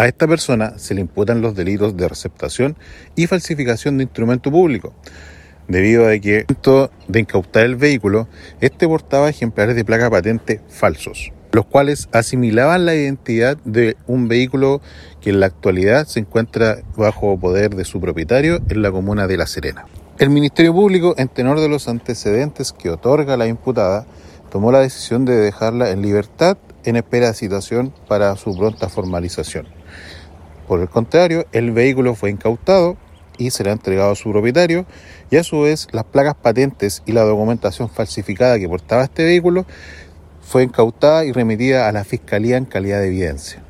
A esta persona se le imputan los delitos de receptación y falsificación de instrumento público, debido a que, de incautar el vehículo, este portaba ejemplares de placa patente falsos, los cuales asimilaban la identidad de un vehículo que en la actualidad se encuentra bajo poder de su propietario en la comuna de La Serena. El Ministerio Público, en tenor de los antecedentes que otorga la imputada, tomó la decisión de dejarla en libertad en espera de situación para su pronta formalización. Por el contrario, el vehículo fue incautado y será entregado a su propietario y a su vez las placas patentes y la documentación falsificada que portaba este vehículo fue incautada y remitida a la Fiscalía en calidad de evidencia.